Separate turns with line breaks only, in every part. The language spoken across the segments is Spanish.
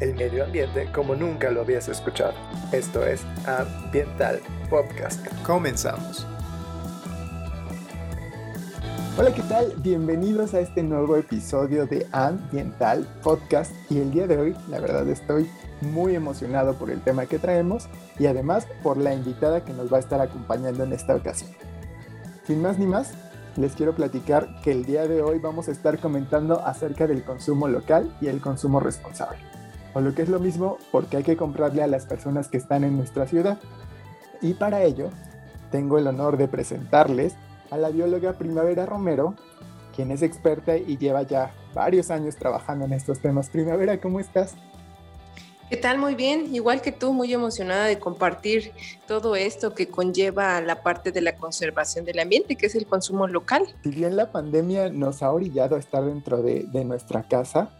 el medio ambiente como nunca lo habías escuchado. Esto es Ambiental Podcast. Comenzamos. Hola, ¿qué tal? Bienvenidos a este nuevo episodio de Ambiental Podcast. Y el día de hoy, la verdad, estoy muy emocionado por el tema que traemos y además por la invitada que nos va a estar acompañando en esta ocasión. Sin más ni más, les quiero platicar que el día de hoy vamos a estar comentando acerca del consumo local y el consumo responsable. O lo que es lo mismo, porque hay que comprarle a las personas que están en nuestra ciudad. Y para ello, tengo el honor de presentarles a la bióloga Primavera Romero, quien es experta y lleva ya varios años trabajando en estos temas. Primavera, ¿cómo estás?
¿Qué tal? Muy bien, igual que tú, muy emocionada de compartir todo esto que conlleva la parte de la conservación del ambiente, que es el consumo local.
Si bien la pandemia nos ha orillado a estar dentro de, nuestra casa,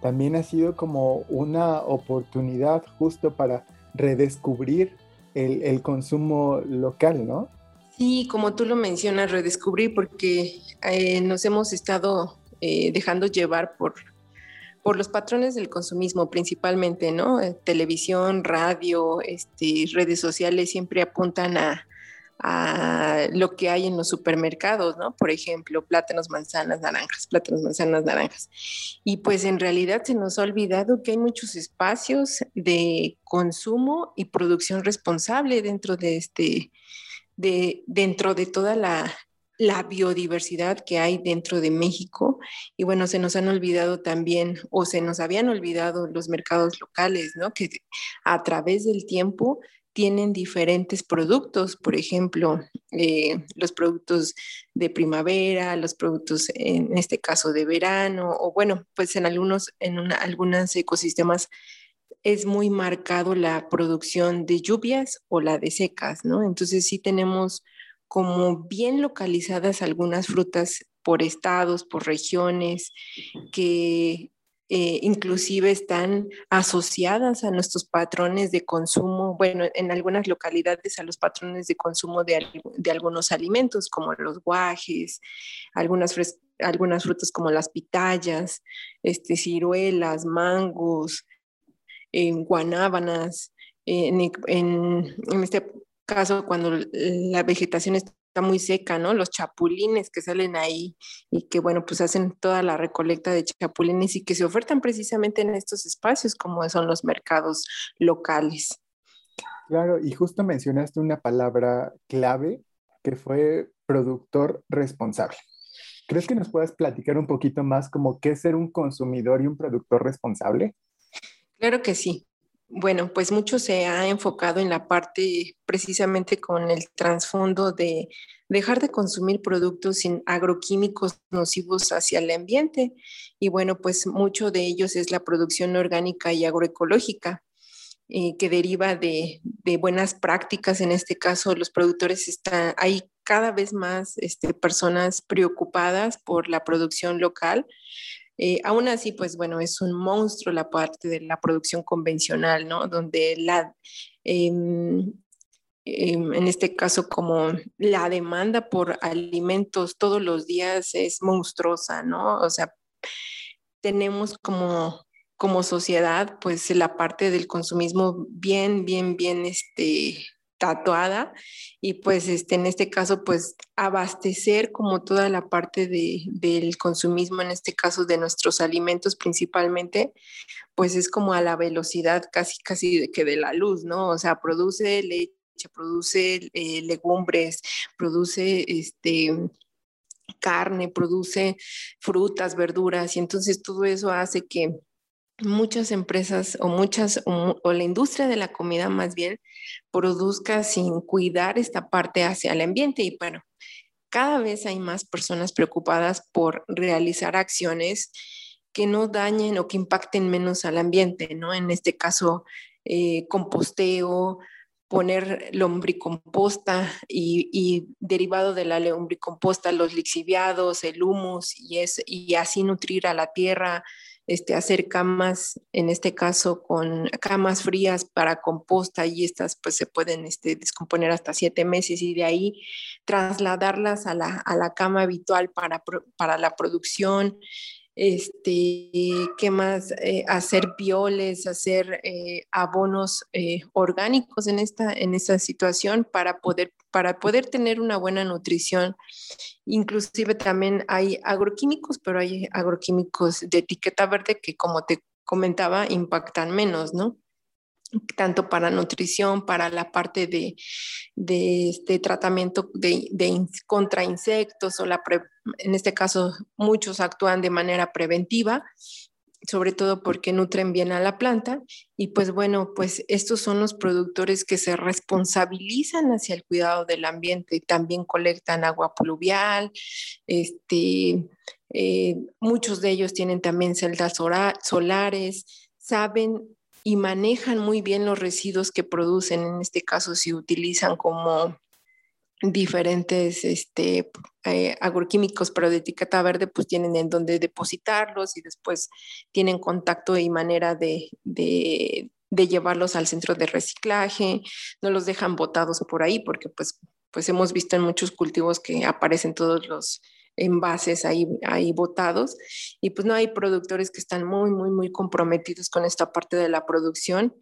también ha sido como una oportunidad justo para redescubrir el, consumo local, ¿no?
Sí, como tú lo mencionas, redescubrir, porque eh, nos hemos estado eh, dejando llevar por por los patrones del consumismo principalmente, ¿no? Eh, televisión, radio, este, redes sociales siempre apuntan a, lo que hay en los supermercados, ¿no? Por ejemplo, plátanos, manzanas, naranjas, plátanos, manzanas, naranjas. Y pues en realidad se nos ha olvidado que hay muchos espacios de consumo y producción responsable dentro de este, de, dentro de toda la, la biodiversidad que hay dentro de México. Y bueno, se nos han olvidado también, o se nos habían olvidado los mercados locales, ¿no? Que a través del tiempo tienen diferentes productos, por ejemplo, eh, los productos de primavera, los productos en este caso de verano, o bueno, pues en algunos, en algunos ecosistemas es muy marcado la producción de lluvias o la de secas, ¿no? Entonces sí tenemos como bien localizadas algunas frutas por estados, por regiones, que eh, inclusive están asociadas a nuestros patrones de consumo, bueno, en algunas localidades a los patrones de consumo de, algunos alimentos, como los guajes, algunas, algunas frutas como las pitayas, este, ciruelas, mangos, guanábanas, en, en, en, este caso cuando la vegetación está muy seca, ¿no? Los chapulines que salen ahí y que, bueno, pues hacen toda la recolecta de chapulines y que se ofertan precisamente en estos espacios como son los mercados locales.
Claro, y justo mencionaste una palabra clave que fue productor responsable. ¿Crees que nos puedas platicar un poquito más como qué es ser un consumidor y un productor responsable?
Claro que sí. Bueno, pues mucho se ha enfocado en la parte precisamente con el trasfondo de dejar de consumir productos sin agroquímicos nocivos hacia el ambiente. Y bueno, pues mucho de ellos es la producción orgánica y agroecológica. Eh, que deriva de, buenas prácticas. En este caso, los productores están, hay cada vez más este, personas preocupadas por la producción local, eh, aún así, pues bueno, es un monstruo la parte de la producción convencional, ¿no? Donde la, em, em, en este caso, como la demanda por alimentos todos los días es monstruosa, ¿no? O sea, tenemos como como sociedad, pues la parte del consumismo bien, bien, bien, este, tatuada y pues este, en este caso pues abastecer como toda la parte de, del consumismo, en este caso de nuestros alimentos principalmente, pues es como a la velocidad casi casi que de la luz, ¿no? O sea, produce leche, produce eh, legumbres, produce este carne, produce frutas, verduras y entonces todo eso hace que muchas empresas o muchas o, la industria de la comida más bien produzca sin cuidar esta parte hacia el ambiente y bueno, cada vez hay más personas preocupadas por realizar acciones que no dañen o que impacten menos al ambiente, ¿no? En este caso, eh, composteo, poner lombricomposta y, y, derivado de la lombricomposta, los lixiviados, el humus y, es, y así nutrir a la tierra, este, hacer camas, en este caso con camas frías para composta y estas pues se pueden este, descomponer hasta siete meses y de ahí trasladarlas a la, cama habitual para, para la producción. Este, ¿qué más? Eh, hacer violes, hacer eh, abonos eh, orgánicos en esta, en esta situación para poder, para poder tener una buena nutrición. Inclusive también hay agroquímicos, pero hay agroquímicos de etiqueta verde que, como te comentaba, impactan menos, ¿no? Tanto para nutrición, para la parte de, este tratamiento de, contra insectos o la en este caso muchos actúan de manera preventiva, sobre todo porque nutren bien a la planta. Y pues bueno, pues estos son los productores que se responsabilizan hacia el cuidado del ambiente. También colectan agua pluvial, este, eh, muchos de ellos tienen también celdas solares, saben y manejan muy bien los residuos que producen. En este caso, si utilizan como diferentes este, eh, agroquímicos, pero de etiqueta verde, pues tienen en dónde depositarlos y después tienen contacto y manera de, de, de, llevarlos al centro de reciclaje, no los dejan botados por ahí porque pues, pues hemos visto en muchos cultivos que aparecen todos los envases ahí, ahí botados. Y pues no hay productores que están muy, muy, muy comprometidos con esta parte de la producción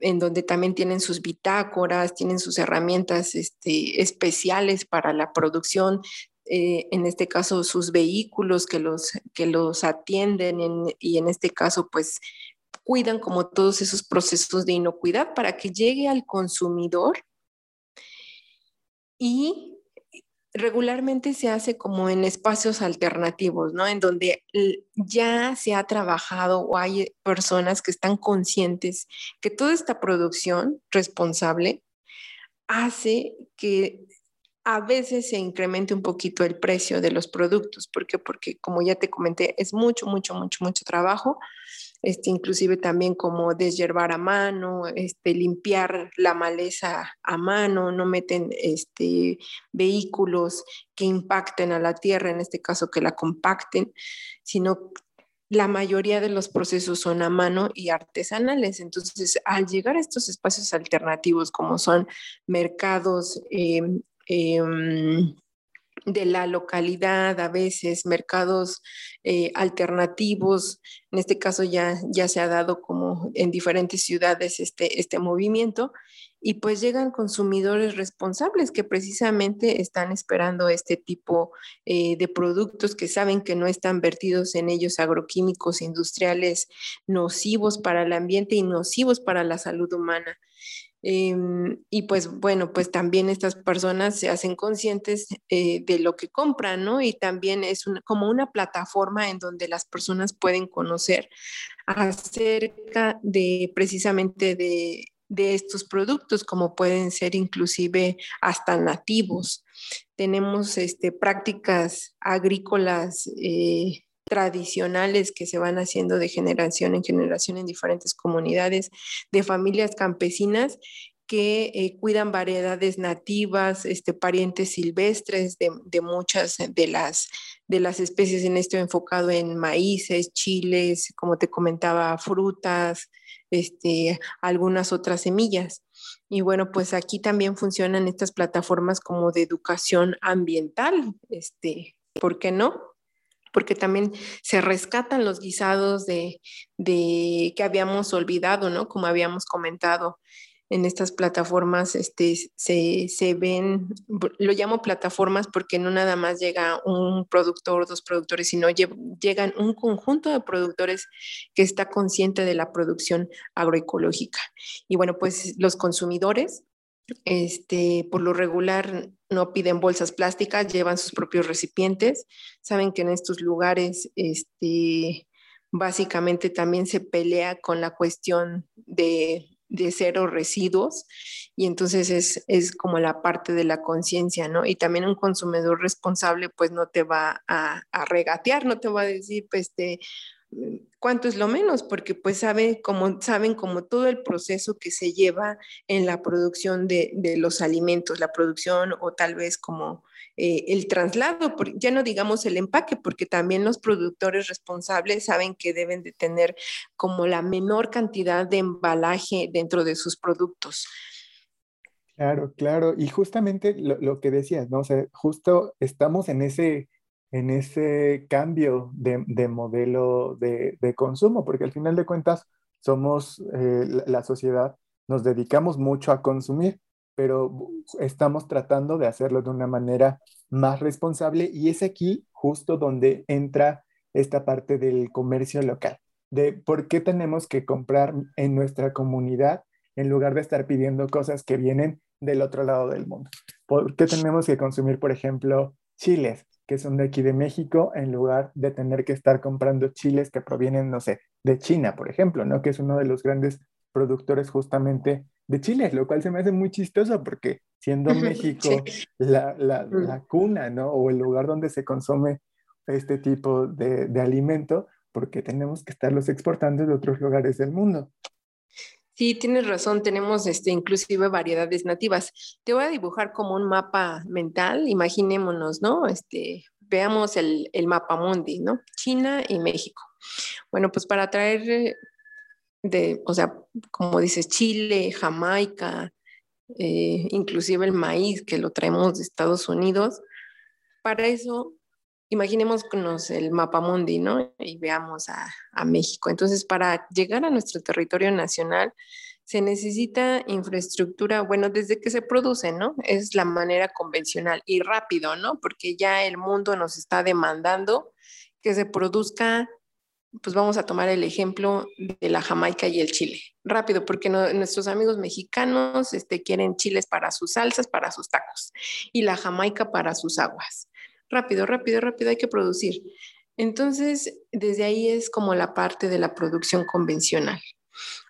en donde también tienen sus bitácoras, tienen sus herramientas este, especiales para la producción, eh, en este caso sus vehículos que los, que los atienden y en este caso pues cuidan como todos esos procesos de inocuidad para que llegue al consumidor y regularmente se hace como en espacios alternativos, ¿no? En donde ya se ha trabajado o hay personas que están conscientes que toda esta producción responsable hace que a veces se incremente un poquito el precio de los productos. ¿Por qué? Porque como ya te comenté, es mucho, mucho, mucho, mucho trabajo este, inclusive también como deshiervar a mano, este, limpiar la maleza a mano, no meten este, vehículos que impacten a la tierra, en este caso que la compacten, sino la mayoría de los procesos son a mano y artesanales. Entonces, al llegar a estos espacios alternativos como son mercados, eh, de la localidad, a veces mercados eh, alternativos. En este caso ya, ya se ha dado como en diferentes ciudades este, este movimiento y pues llegan consumidores responsables que precisamente están esperando este tipo eh, de productos que saben que no están vertidos en ellos agroquímicos industriales nocivos para el ambiente y nocivos para la salud humana. Em, y pues bueno, pues también estas personas se hacen conscientes eh, de lo que compran, ¿no? Y también es como una plataforma en donde las personas pueden conocer acerca de precisamente de, de estos productos, como pueden ser inclusive hasta nativos. Tenemos este, prácticas agrícolas eh, tradicionales que se van haciendo de generación en generación en diferentes comunidades, de familias campesinas que eh, cuidan variedades nativas, este, parientes silvestres de, muchas de las, de las especies en esto enfocado en maíces, chiles, como te comentaba, frutas, este, algunas otras semillas. Y bueno, pues aquí también funcionan estas plataformas como de educación ambiental, este, ¿por qué no? Porque también se rescatan los guisados de, que habíamos olvidado, ¿no? Como habíamos comentado en estas plataformas, este, se, ven, lo llamo plataformas porque no nada más llega un productor, dos productores, sino llegan un conjunto de productores que está consciente de la producción agroecológica. Y bueno, pues los consumidores este, por lo regular no piden bolsas plásticas, llevan sus propios recipientes. Saben que en estos lugares, este, básicamente también se pelea con la cuestión de, cero residuos y entonces es, como la parte de la conciencia, ¿no? Y también un consumidor responsable pues no te va a, a regatear, no te va a decir, pues, este, cuánto es lo menos, porque pues saben como, saben como todo el proceso que se lleva en la producción de, los alimentos, la producción o tal vez como eh, el traslado, ya no digamos el empaque, porque también los productores responsables saben que deben de tener como la menor cantidad de embalaje dentro de sus productos.
Claro, claro. Y justamente lo, lo que decías, ¿no? O sea, justo estamos en ese en ese cambio de, modelo de, consumo, porque al final de cuentas somos eh, la, sociedad, nos dedicamos mucho a consumir, pero estamos tratando de hacerlo de una manera más responsable y es aquí justo donde entra esta parte del comercio local, de por qué tenemos que comprar en nuestra comunidad en lugar de estar pidiendo cosas que vienen del otro lado del mundo. ¿Por qué tenemos que consumir, por ejemplo, chiles que son de aquí de México en lugar de tener que estar comprando chiles que provienen, no sé, de China, por ejemplo, ¿no? Que es uno de los grandes productores justamente de chiles, lo cual se me hace muy chistoso porque siendo México la, la, mm. la, cuna, ¿no? O el lugar donde se consume este tipo de, de alimento, porque tenemos que estarlos exportando de otros lugares del mundo.
Sí, tienes razón, tenemos este, inclusive variedades nativas. Te voy a dibujar como un mapa mental, imaginémonos, ¿no? Este, veamos el, el mapa mundi, ¿no? China y México. Bueno, pues para traer de, o sea, como dices, Chile, Jamaica, eh, inclusive el maíz que lo traemos de Estados Unidos, para eso imaginémonos el mapa mundi, ¿no? Y veamos a, México. Entonces, para llegar a nuestro territorio nacional, se necesita infraestructura, bueno, desde que se produce, ¿no? Es la manera convencional y rápido, ¿no? Porque ya el mundo nos está demandando que se produzca, pues vamos a tomar el ejemplo de la Jamaica y el Chile. Rápido, porque nuestros amigos mexicanos este, quieren chiles para sus salsas, para sus tacos, y la Jamaica para sus aguas rápido, rápido, rápido, hay que producir. Entonces, desde ahí es como la parte de la producción convencional.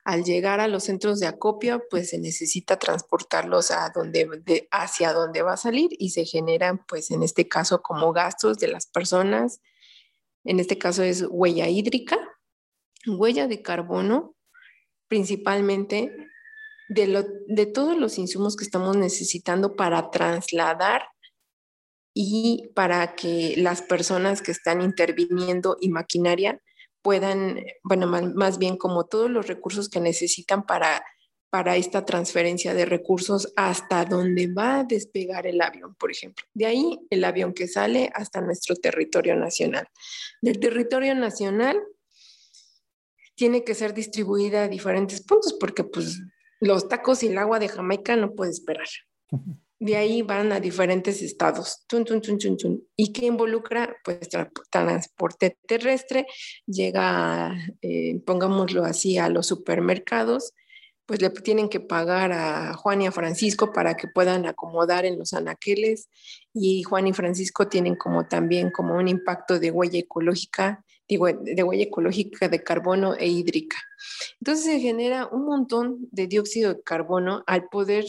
Al llegar a los centros de acopio, pues se necesita transportarlos a donde, hacia donde va a salir y se generan, pues en este caso, como gastos de las personas. En este caso es huella hídrica, huella de carbono, principalmente de, de todos los insumos que estamos necesitando para trasladar y para que las personas que están interviniendo y maquinaria puedan, bueno, más, bien como todos los recursos que necesitan para, para esta transferencia de recursos hasta donde va a despegar el avión, por ejemplo. De ahí el avión que sale hasta nuestro territorio nacional. Del territorio nacional tiene que ser distribuida a diferentes puntos porque pues los tacos y el agua de Jamaica no puede esperar. De ahí van a diferentes estados. ¿Y qué involucra? Pues transporte terrestre, llega, eh, pongámoslo así, a los supermercados, pues le tienen que pagar a Juan y a Francisco para que puedan acomodar en los anaqueles y Juan y Francisco tienen como también como un impacto de huella ecológica, digo, de huella ecológica de carbono e hídrica. Entonces se genera un montón de dióxido de carbono al poder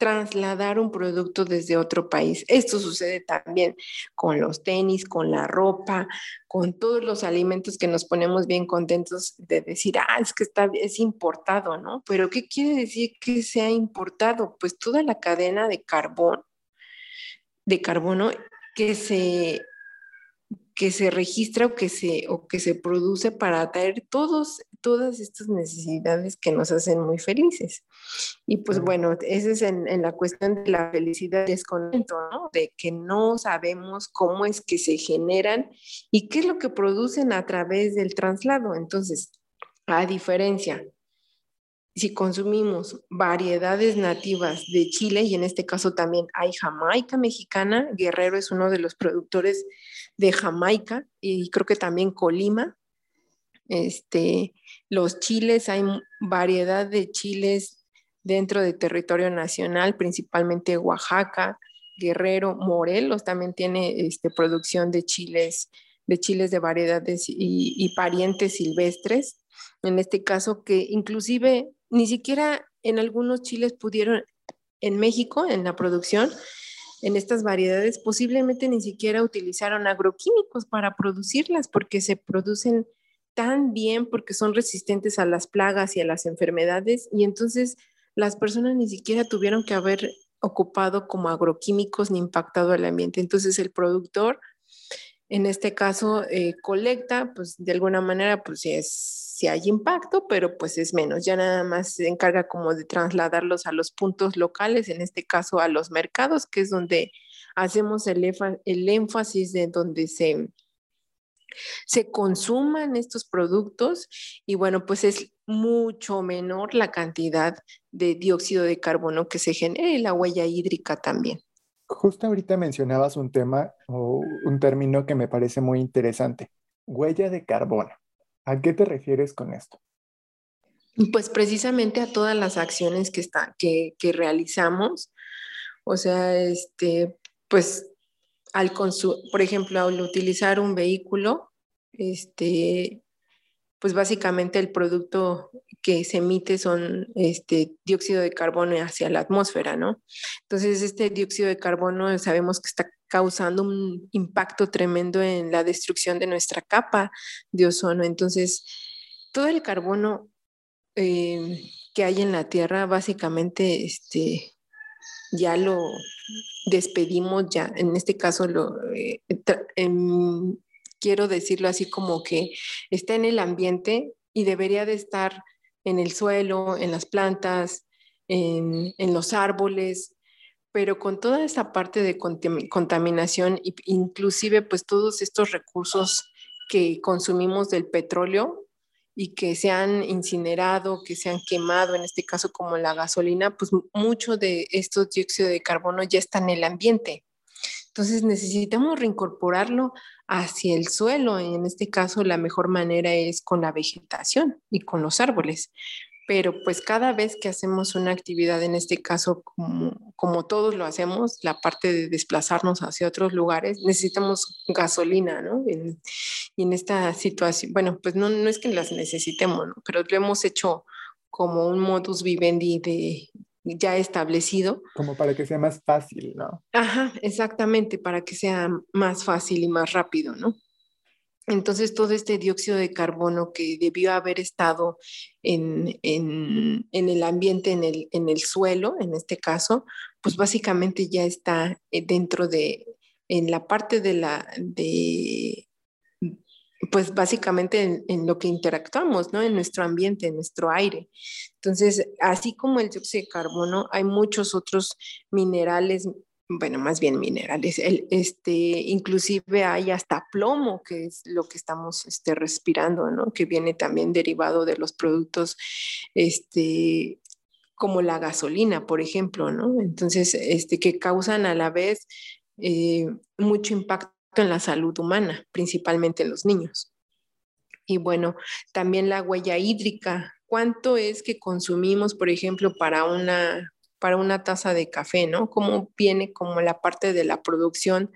trasladar un producto desde otro país. Esto sucede también con los tenis, con la ropa, con todos los alimentos que nos ponemos bien contentos de decir, ah, es que está, es importado, ¿no? Pero ¿qué quiere decir que sea importado? Pues toda la cadena de carbón, de carbono que se que se registra o que se, o que se produce para traer todos, todas estas necesidades que nos hacen muy felices. Y pues bueno, esa es en, la cuestión de la felicidad descontento, ¿no? De que no sabemos cómo es que se generan y qué es lo que producen a través del traslado. Entonces, a diferencia si consumimos variedades nativas de Chile, y en este caso también hay Jamaica mexicana, Guerrero es uno de los productores de Jamaica y creo que también Colima. Este, los chiles, hay variedad de chiles dentro del territorio nacional, principalmente Oaxaca, Guerrero, Morelos también tiene este, producción de chiles, de chiles de variedades y, y parientes silvestres. En este caso que inclusive ni siquiera en algunos chiles pudieron, en México, en la producción, en estas variedades, posiblemente ni siquiera utilizaron agroquímicos para producirlas porque se producen tan bien porque son resistentes a las plagas y a las enfermedades y entonces las personas ni siquiera tuvieron que haber ocupado como agroquímicos ni impactado al ambiente. Entonces el productor, en este caso, eh, colecta, pues de alguna manera, pues es si hay impacto, pero pues es menos. Ya nada más se encarga como de trasladarlos a los puntos locales, en este caso a los mercados, que es donde hacemos el, el énfasis de donde se, se consuman estos productos y bueno, pues es mucho menor la cantidad de dióxido de carbono que se genera y la huella hídrica también.
Justo ahorita mencionabas un tema o un término que me parece muy interesante, huella de carbono. ¿A qué te refieres con esto?
Pues precisamente a todas las acciones que, está, que, realizamos. O sea, este, pues al por ejemplo, al utilizar un vehículo, este, pues básicamente el producto que se emite son este dióxido de carbono hacia la atmósfera, ¿no? Entonces, este dióxido de carbono sabemos que está causando un impacto tremendo en la destrucción de nuestra capa de ozono. Entonces, todo el carbono eh, que hay en la Tierra, básicamente, este, ya lo despedimos, ya, en este caso lo... Eh, quiero decirlo así como que está en el ambiente y debería de estar en el suelo, en las plantas, en, los árboles, pero con toda esta parte de contaminación, inclusive pues todos estos recursos que consumimos del petróleo y que se han incinerado, que se han quemado, en este caso como la gasolina, pues mucho de estos dióxidos de carbono ya está en el ambiente. Entonces necesitamos reincorporarlo hacia el suelo y en este caso la mejor manera es con la vegetación y con los árboles. Pero pues cada vez que hacemos una actividad, en este caso como, como todos lo hacemos, la parte de desplazarnos hacia otros lugares, necesitamos gasolina, ¿no? y en esta situación, bueno, pues no, no es que las necesitemos, ¿no? pero lo hemos hecho como un modus vivendi de, ya establecido.
Como para que sea más fácil, ¿no?
Ajá, exactamente, para que sea más fácil y más rápido, ¿no? Entonces, todo este dióxido de carbono que debió haber estado en, en, en el ambiente, en el, en el, suelo, en este caso, pues básicamente ya está eh, dentro de, en la parte de la, de, pues básicamente en, lo que interactuamos, ¿no? En nuestro ambiente, en nuestro aire. Entonces, así como el dióxido de carbono, hay muchos otros minerales, bueno, más bien minerales, el, este, inclusive hay hasta plomo, que es lo que estamos este, respirando, ¿no? Que viene también derivado de los productos, este, como la gasolina, por ejemplo, ¿no? Entonces, este, que causan a la vez eh, mucho impacto en la salud humana, principalmente en los niños. Y bueno, también la huella hídrica. ¿Cuánto es que consumimos, por ejemplo, para una, para una taza de café, ¿no? ¿Cómo viene como la parte de la producción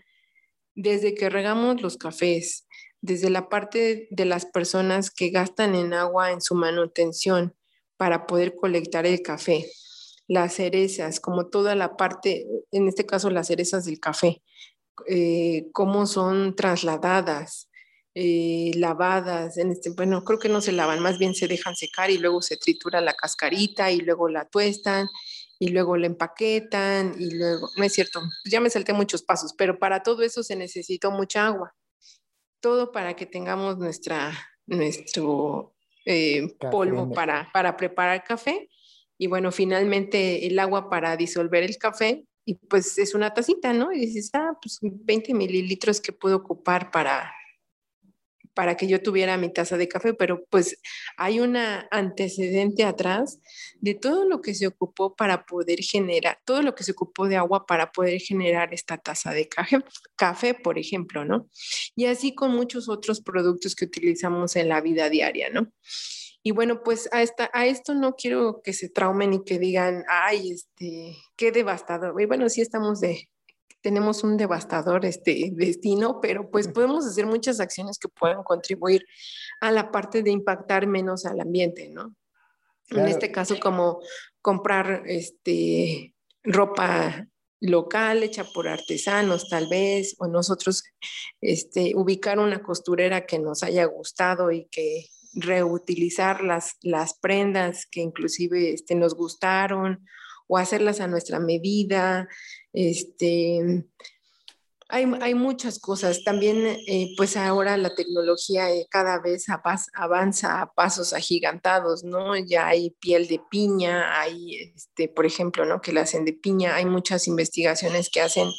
desde que regamos los cafés, desde la parte de las personas que gastan en agua en su manutención para poder colectar el café, las cerezas, como toda la parte, en este caso las cerezas del café, eh, cómo son trasladadas, eh, lavadas, en este, bueno, creo que no se lavan, más bien se dejan secar y luego se tritura la cascarita y luego la tuestan y luego la empaquetan y luego, no es cierto, ya me salté muchos pasos, pero para todo eso se necesita mucha agua. Todo para que tengamos nuestra, nuestro eh, polvo para, para preparar café. Y bueno, finalmente el agua para disolver el café y pues es una tacita, ¿no? Y dices, ah, pues 20 mililitros que puedo ocupar para, para que yo tuviera mi taza de café, pero pues hay un antecedente atrás de todo lo que se ocupó para poder generar, todo lo que se ocupó de agua para poder generar esta taza de café, café, por ejemplo, ¿no? Y así con muchos otros productos que utilizamos en la vida diaria, ¿no? Y bueno, pues a, esta, a esto no quiero que se traumen y que digan, ay, este, qué devastador. Bueno, sí estamos de, tenemos un devastador este, destino, pero pues podemos hacer muchas acciones que puedan contribuir a la parte de impactar menos al ambiente, ¿no? En este caso, como comprar este, ropa local hecha por artesanos tal vez, o nosotros este, ubicar una costurera que nos haya gustado y que reutilizar las, las prendas que inclusive este, nos gustaron o hacerlas a nuestra medida. Este, hay, hay muchas cosas. También, eh, pues ahora la tecnología eh, cada vez avanza a pasos agigantados, ¿no? Ya hay piel de piña, hay, este, por ejemplo, ¿no? Que la hacen de piña. Hay muchas investigaciones que hacen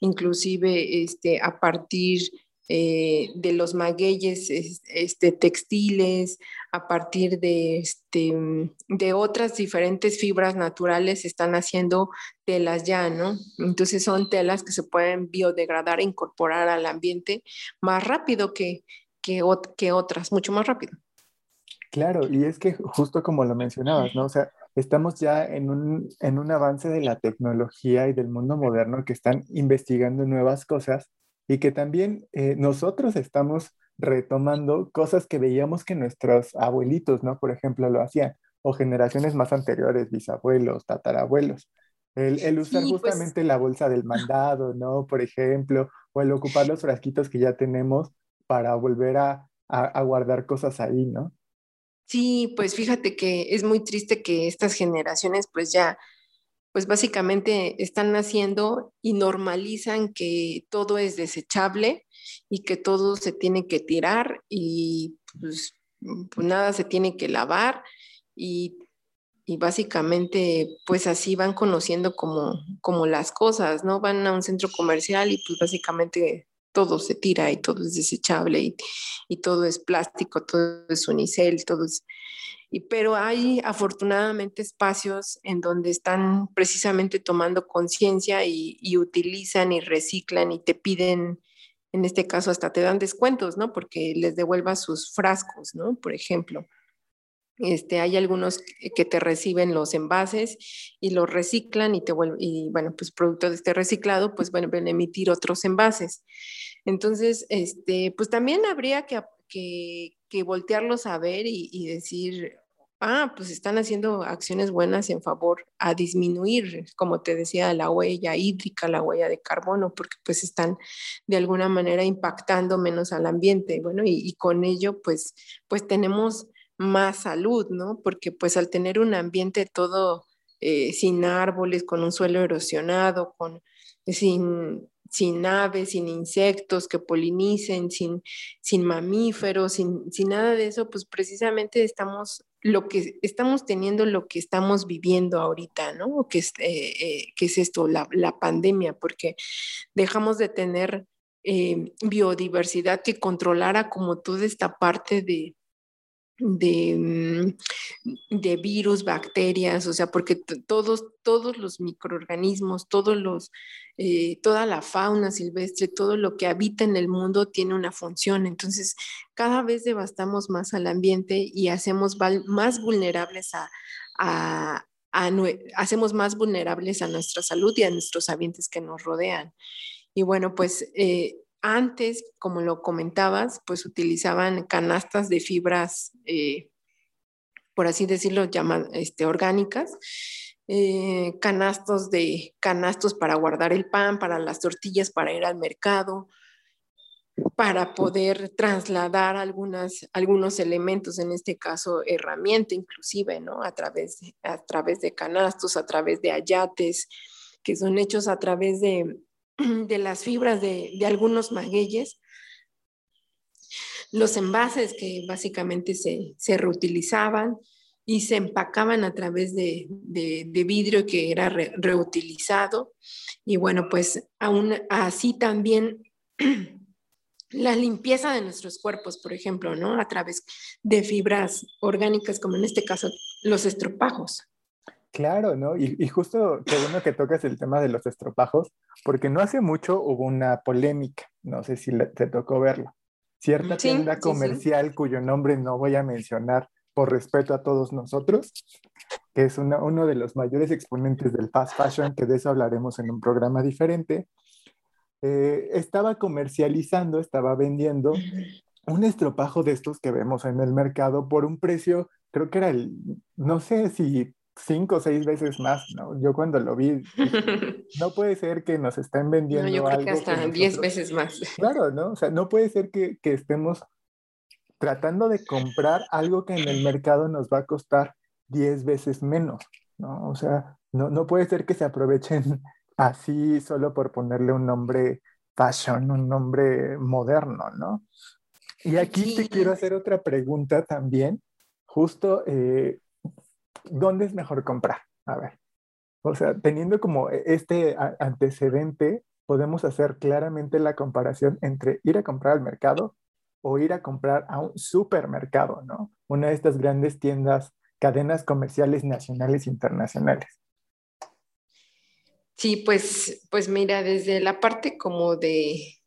inclusive este, a partir eh, de los magueyes este, textiles, a partir de, este, de otras diferentes fibras naturales, están haciendo telas ya, ¿no? Entonces son telas que se pueden biodegradar e incorporar al ambiente más rápido que, que, que otras, mucho más rápido.
Claro, y es que justo como lo mencionabas, ¿no? O sea, estamos ya en un, en un avance de la tecnología y del mundo moderno que están investigando nuevas cosas y que también eh, nosotros estamos retomando cosas que veíamos que nuestros abuelitos, ¿no? Por ejemplo, lo hacían, o generaciones más anteriores, bisabuelos, tatarabuelos. El, el usar pues justamente la bolsa del mandado, ¿no? Por ejemplo, o el ocupar los frasquitos que ya tenemos para volver a, a, a guardar cosas ahí, ¿no?
Sí, pues fíjate que es muy triste que estas generaciones pues ya pues básicamente están naciendo y normalizan que todo es desechable y que todo se tiene que tirar y pues, pues nada se tiene que lavar y, básicamente pues así van conociendo como, como las cosas, ¿no? Van a un centro comercial y pues básicamente todo se tira y todo es desechable y, y todo es plástico, todo es unicel, todo es pero hay afortunadamente espacios en donde están precisamente tomando conciencia y, utilizan y reciclan y te piden, en este caso hasta te dan descuentos, ¿no? Porque les devuelvas sus frascos, ¿no? Por ejemplo. Este, hay algunos que te reciben los envases y los reciclan y te vuelven, y bueno, pues producto de este reciclado, pues vuelven a emitir otros envases. Entonces, este, pues también habría que, que, que voltearlos a ver y, y, decir, ah, pues están haciendo acciones buenas en favor a disminuir, como te decía, la huella hídrica, la huella de carbono, porque pues están de alguna manera impactando menos al ambiente. Bueno, y, con ello pues, pues tenemos más salud, ¿no? Porque pues al tener un ambiente todo eh, sin árboles, con un suelo erosionado, con, sin, sin aves, sin insectos que polinicen, sin, sin mamíferos, sin, sin, nada de eso, pues precisamente estamos lo que estamos teniendo, lo que estamos viviendo ahorita, ¿no? Que es, eh, eh, es esto, la, la, pandemia, porque dejamos de tener eh, biodiversidad que controlara como toda esta parte de, de, mm, de virus, bacterias, o sea, porque todos, todos los microorganismos, todos los, eh, toda la fauna silvestre, todo lo que habita en el mundo tiene una función. Entonces, cada vez devastamos más al ambiente y hacemos más vulnerables a, a, hacemos más vulnerables a nuestra salud y a nuestros ambientes que nos rodean. Y bueno, pues eh, antes, como lo comentabas, pues utilizaban canastas de fibras, eh, por así decirlo, llamadas este, orgánicas, eh, canastos de canastos para guardar el pan, para las tortillas, para ir al mercado, para poder trasladar algunos elementos, en este caso herramienta inclusive, ¿no? A través, a través de canastos, a través de ayates, que son hechos a través de, de las fibras de, algunos magueyes, los envases que básicamente se, reutilizaban y se empacaban a través de, vidrio que era reutilizado. Y bueno, pues aún así también la limpieza de nuestros cuerpos, por ejemplo, ¿no? A través de fibras orgánicas, como en este caso los estropajos.
Claro, ¿no? Y, justo qué bueno que tocas el tema de los estropajos, porque no hace mucho hubo una polémica, no sé si te tocó verlo. Cierta tienda comercial cuyo nombre no voy a mencionar por respeto a todos nosotros, que es uno de los mayores exponentes del fast fashion, que de eso hablaremos en un programa diferente, eh, estaba comercializando, estaba vendiendo un estropajo de estos que vemos en el mercado por un precio, creo que era el, no sé si cinco o seis veces más, ¿no? Yo cuando lo vi, no puede ser que nos estén vendiendo.
No, yo creo que hasta diez veces más.
Claro, ¿no? O sea, no puede ser que, que, estemos tratando de comprar algo que en el mercado nos va a costar diez veces menos, ¿no? O sea, no, no puede ser que se aprovechen así solo por ponerle un nombre fashion, un nombre moderno, ¿no? Y aquí te quiero hacer otra pregunta también, justo eh, ¿dónde es mejor comprar? A ver. O sea, teniendo como e, este antecedente, podemos hacer claramente la comparación entre ir a comprar al mercado o ir a comprar a un supermercado, ¿no? Una de estas grandes tiendas, cadenas comerciales nacionales e internacionales.
Sí, pues, pues mira, desde la parte como de,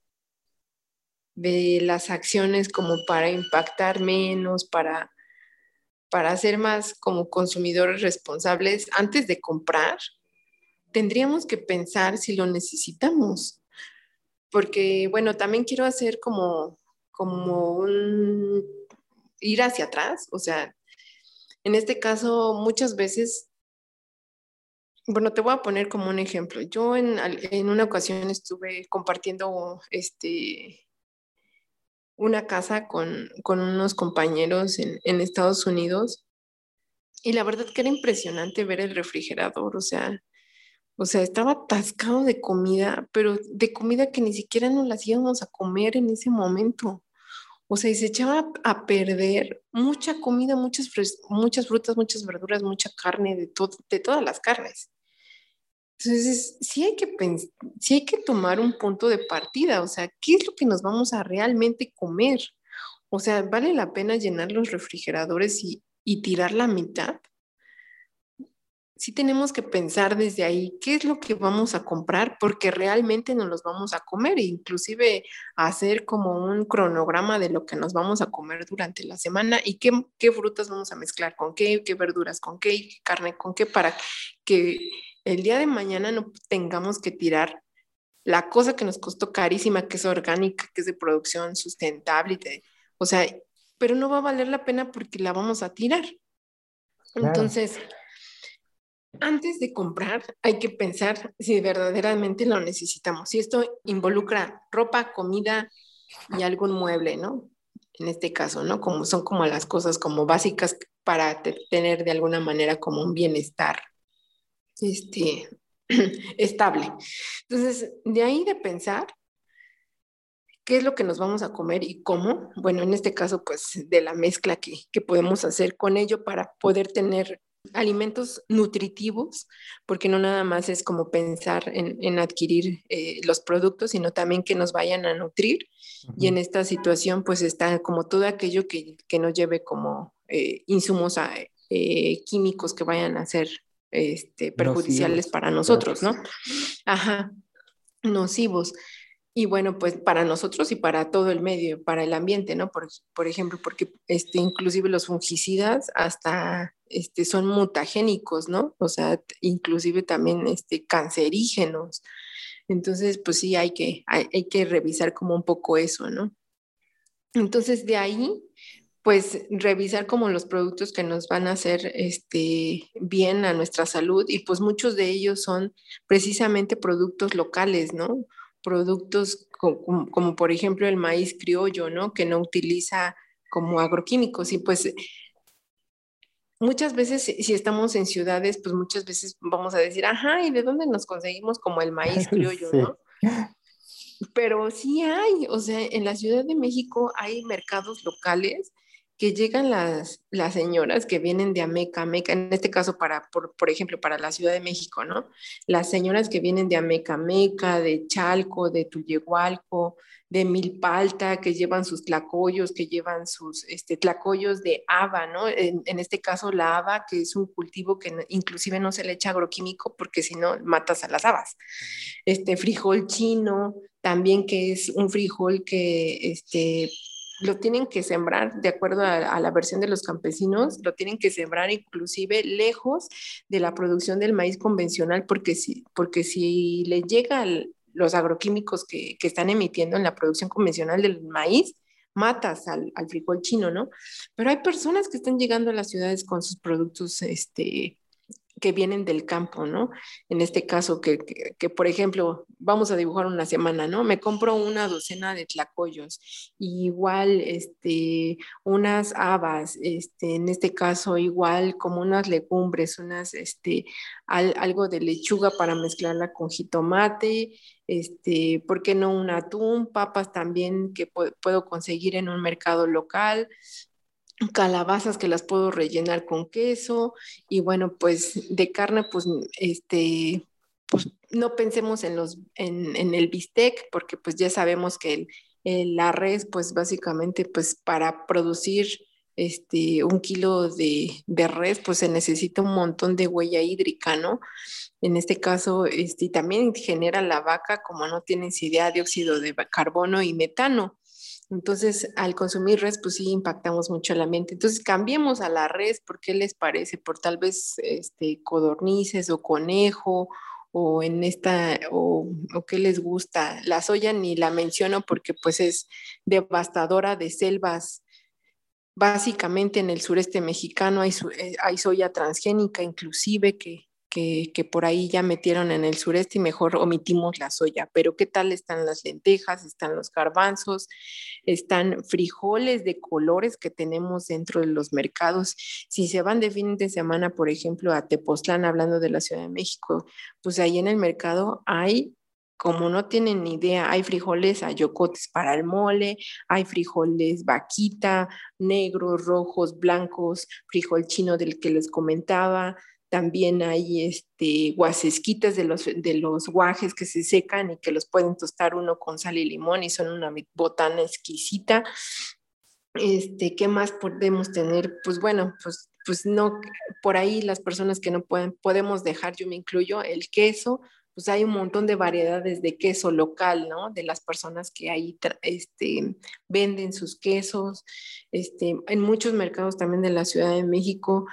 de las acciones como para impactar menos, para, para ser más como consumidores responsables antes de comprar, tendríamos que pensar si lo necesitamos. Porque, bueno, también quiero hacer como, como un ir hacia atrás. O sea, en este caso, muchas veces, bueno, te voy a poner como un ejemplo. Yo en, en una ocasión estuve compartiendo este, una casa con, con unos compañeros en, en, Estados Unidos y la verdad que era impresionante ver el refrigerador, o sea, o sea, estaba atascado de comida, pero de comida que ni siquiera nos las íbamos a comer en ese momento. O sea, y se echaba a perder mucha comida, muchas, muchas frutas, muchas verduras, mucha carne, de, todo, de todas las carnes. Entonces, sí hay, que sí hay que tomar un punto de partida, o sea, ¿qué es lo que nos vamos a realmente comer? O sea, ¿vale la pena llenar los refrigeradores y, y tirar la mitad? sí tenemos que pensar desde ahí qué es lo que vamos a comprar porque realmente nos los vamos a comer e inclusive hacer como un cronograma de lo que nos vamos a comer durante la semana y qué, qué frutas vamos a mezclar con qué, qué verduras con qué, qué carne con qué para que el día de mañana no tengamos que tirar la cosa que nos costó carísima, que es orgánica, que es de producción sustentable, o sea, pero no va a valer la pena porque la vamos a tirar. Entonces, antes de comprar, hay que pensar si verdaderamente lo necesitamos. Si esto involucra ropa, comida y algún mueble, ¿no? En este caso, ¿no? Como son como las cosas como básicas para tener de alguna manera como un bienestar este, estable. Entonces, de ahí de pensar qué es lo que nos vamos a comer y cómo. Bueno, en este caso, pues de la mezcla que, que podemos hacer con ello para poder tener alimentos nutritivos, porque no nada más es como pensar en, adquirir eh, los productos, sino también que nos vayan a nutrir. Y en esta situación, pues está como todo aquello que, que nos lleve como eh, insumos eh, químicos que vayan a ser este, perjudiciales para nosotros, ¿no? Ajá, nocivos. Y bueno, pues para nosotros y para todo el medio, para el ambiente, ¿no? Por, por ejemplo, porque este, inclusive los fungicidas hasta este, son mutagénicos, ¿no? O sea, inclusive también este, cancerígenos. Entonces, pues sí, hay que, hay, que revisar como un poco eso, ¿no? Entonces, de ahí, pues revisar como los productos que nos van a hacer este, bien a nuestra salud y pues muchos de ellos son precisamente productos locales, ¿no? Productos como, como, por ejemplo el maíz criollo, ¿no? Que no utiliza como agroquímicos y pues muchas veces, si estamos en ciudades, pues muchas veces vamos a decir, ajá, ¿y de dónde nos conseguimos como el maíz criollo, no? Pero sí hay, o sea, en la Ciudad de México hay mercados locales que llegan las, las señoras que vienen de Ameca, Ameca, en este caso para, por, por, ejemplo, para la Ciudad de México, ¿no? Las señoras que vienen de Ameca, Ameca, de Chalco, de Tuyehualco, de Milpalta, que llevan sus tlacoyos, que llevan sus este, tlacoyos de haba, ¿no? En, en, este caso la haba, que es un cultivo que inclusive no se le echa agroquímico porque si no matas a las habas. Este frijol chino, también que es un frijol que este, lo tienen que sembrar, de acuerdo a, la versión de los campesinos, lo tienen que sembrar inclusive lejos de la producción del maíz convencional, porque si, porque si le llega los agroquímicos que, que, están emitiendo en la producción convencional del maíz, matas al, al, frijol chino, ¿no? Pero hay personas que están llegando a las ciudades con sus productos este, que vienen del campo, ¿no? En este caso, que, que, por ejemplo, vamos a dibujar una semana, ¿no? Me compro una docena de tlacoyos, igual, este, unas habas, este, en este caso, igual como unas legumbres, unas, este, algo de lechuga para mezclarla con jitomate, este, ¿por qué no un atún? Papas también que puedo conseguir en un mercado local, calabazas que las puedo rellenar con queso y bueno, pues de carne, pues este, pues no pensemos en, los, en, el bistec, porque pues ya sabemos que la res, pues básicamente, pues para producir este, un kilo de, de, res, pues se necesita un montón de huella hídrica, ¿no? En este caso, este, también genera la vaca, como no tienes idea, dióxido de carbono y metano. Entonces, al consumir res, pues sí impactamos mucho la mente. Entonces, cambiemos a la res, ¿por qué les parece? Por tal vez este, codornices o conejo o en esta, o, o qué les gusta. La soya ni la menciono porque pues es devastadora de selvas. Básicamente en el sureste mexicano hay, eh, hay soya transgénica inclusive que, que, por ahí ya metieron en el sureste y mejor omitimos la soya. Pero ¿qué tal están las lentejas? Están los garbanzos, están frijoles de colores que tenemos dentro de los mercados. Si se van de fin de semana, por ejemplo, a Tepoztlán, hablando de la Ciudad de México, pues ahí en el mercado hay como no tienen ni idea, hay frijoles ayocotes para el mole, hay frijoles vaquita, negros, rojos, blancos, frijol chino del que les comentaba, también hay este, guasesquitas de los, de los guajes que se secan y que los pueden tostar uno con sal y limón y son una botana exquisita. Este, ¿Qué más podemos tener? Pues bueno, pues, pues no, por ahí las personas que no pueden, podemos dejar, yo me incluyo, el queso, pues hay un montón de variedades de queso local, ¿no? De las personas que ahí este, venden sus quesos. Este, en muchos mercados también de la Ciudad de México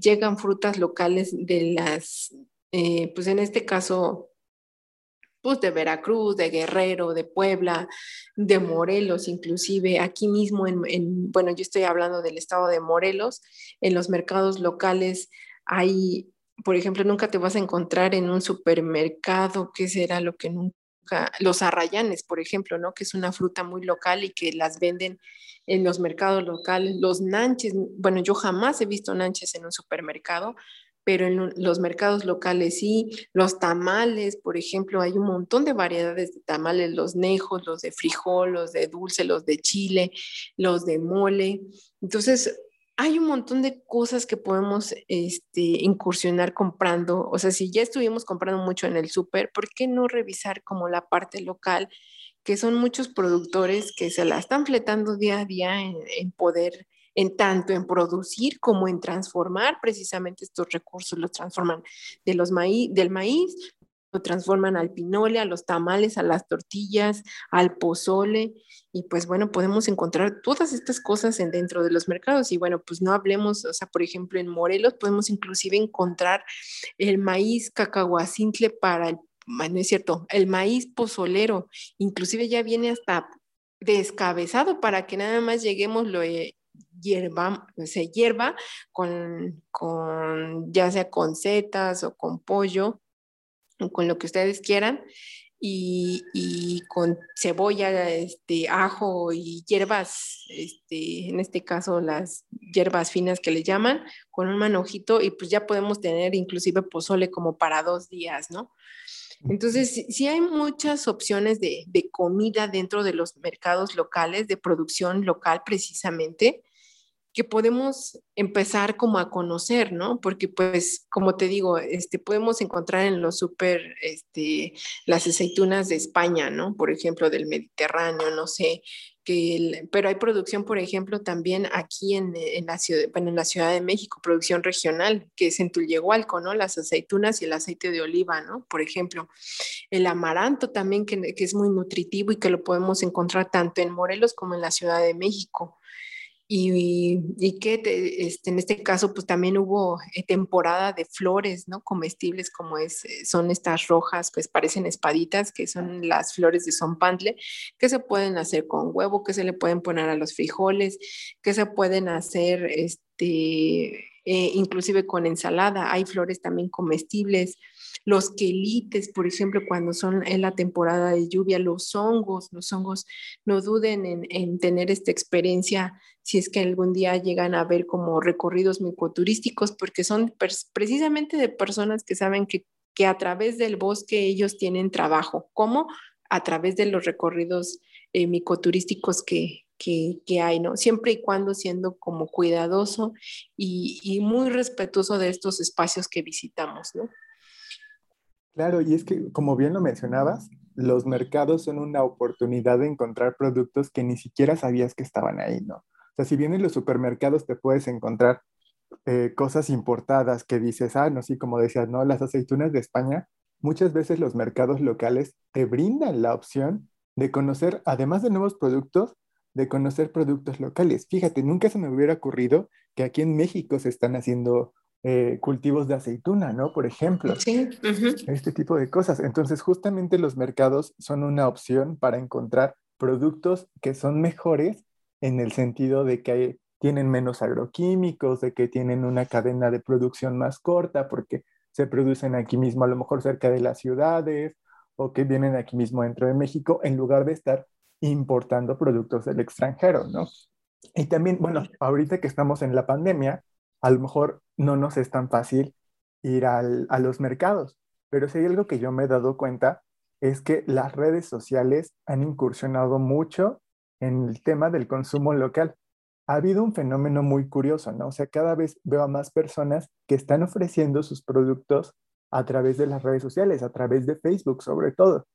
llegan frutas locales de las, eh, pues en este caso, pues de Veracruz, de Guerrero, de Puebla, de Morelos, inclusive aquí mismo, en, en, bueno, yo estoy hablando del estado de Morelos, en los mercados locales hay por ejemplo, nunca te vas a encontrar en un supermercado, que será lo que nunca, los arrayanes, por ejemplo, ¿no? Que es una fruta muy local y que las venden en los mercados locales, los nanches, bueno, yo jamás he visto nanches en un supermercado, pero en los mercados locales sí, los tamales, por ejemplo, hay un montón de variedades de tamales, los nejos, los de frijol, los de dulce, los de chile, los de mole. Entonces, hay un montón de cosas que podemos este, incursionar comprando. O sea, si ya estuvimos comprando mucho en el súper, ¿por qué no revisar como la parte local, que son muchos productores que se la están fletando día a día en, poder, en tanto en producir como en transformar precisamente estos recursos, los transforman de los maíz, del maíz, lo transforman al pinole, a los tamales, a las tortillas, al pozole. Y pues bueno, podemos encontrar todas estas cosas en, dentro de los mercados. Y bueno, pues no hablemos, o sea, por ejemplo, en Morelos podemos inclusive encontrar el maíz cacahuacintle para el, no es cierto, el maíz pozolero. Inclusive ya viene hasta descabezado para que nada más lleguemos lo eh, hierba, se hierba con, con, ya sea con setas o con pollo con lo que ustedes quieran. Y, con cebolla, este, ajo y hierbas, este, en este caso las hierbas finas que le llaman, con un manojito y pues ya podemos tener inclusive pozole como para dos días, ¿no? Entonces, sí hay muchas opciones de, de comida dentro de los mercados locales, de producción local precisamente, que podemos empezar como a conocer, ¿no? Porque pues, como te digo, este, podemos encontrar en los súper este, las aceitunas de España, ¿no? Por ejemplo, del Mediterráneo, no sé, que pero hay producción, por ejemplo, también aquí en, la ciudad, bueno, en la Ciudad de México, producción regional, que es en Tullehualco, ¿no? Las aceitunas y el aceite de oliva, ¿no? Por ejemplo, el amaranto también, que, que es muy nutritivo y que lo podemos encontrar tanto en Morelos como en la Ciudad de México y, que este, en este caso pues también hubo eh, temporada de flores, ¿no? Comestibles como es, eh, son estas rojas, pues parecen espaditas, que son las flores de zompantle, que se pueden hacer con huevo, que se le pueden poner a los frijoles, que se pueden hacer este, eh, inclusive con ensalada. Hay flores también comestibles los quelites, por ejemplo, cuando son en la temporada de lluvia, los hongos, los hongos, no duden en, tener esta experiencia si es que algún día llegan a ver como recorridos micoturísticos, porque son precisamente de personas que saben que, que a través del bosque ellos tienen trabajo, como a través de los recorridos eh, micoturísticos que, que, hay, ¿no? Siempre y cuando siendo como cuidadoso y, y, muy respetuoso de estos espacios que visitamos, ¿no?
Claro, y es que como bien lo mencionabas, los mercados son una oportunidad de encontrar productos que ni siquiera sabías que estaban ahí, ¿no? O sea, si bien en los supermercados te puedes encontrar eh, cosas importadas que dices, ah, no, sí, como decías, ¿no? Las aceitunas de España, muchas veces los mercados locales te brindan la opción de conocer, además de nuevos productos, de conocer productos locales. Fíjate, nunca se me hubiera ocurrido que aquí en México se están haciendo eh, cultivos de aceituna, ¿no? Por ejemplo.
Sí.
Este tipo de cosas. Entonces, justamente los mercados son una opción para encontrar productos que son mejores en el sentido de que tienen menos agroquímicos, de que tienen una cadena de producción más corta, porque se producen aquí mismo, a lo mejor cerca de las ciudades, o que vienen aquí mismo dentro de México, en lugar de estar importando productos del extranjero, ¿no? Y también, bueno, ahorita que estamos en la pandemia, a lo mejor no nos es tan fácil ir a los mercados, pero si hay algo que yo me he dado cuenta es que las redes sociales han incursionado mucho en el tema del consumo local. Ha habido un fenómeno muy curioso, ¿no? O sea, cada vez veo a más personas que están ofreciendo sus productos a través de las redes sociales, a través de Facebook sobre todo.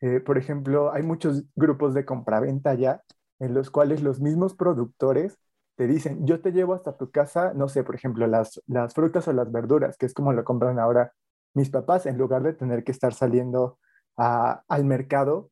Eh, por ejemplo, hay muchos grupos de compraventa ya en los cuales los mismos productores te dicen, yo te llevo hasta tu casa, no sé, por ejemplo, las, las frutas o las verduras, que es como lo compran ahora mis papás, en lugar de tener que estar saliendo al mercado,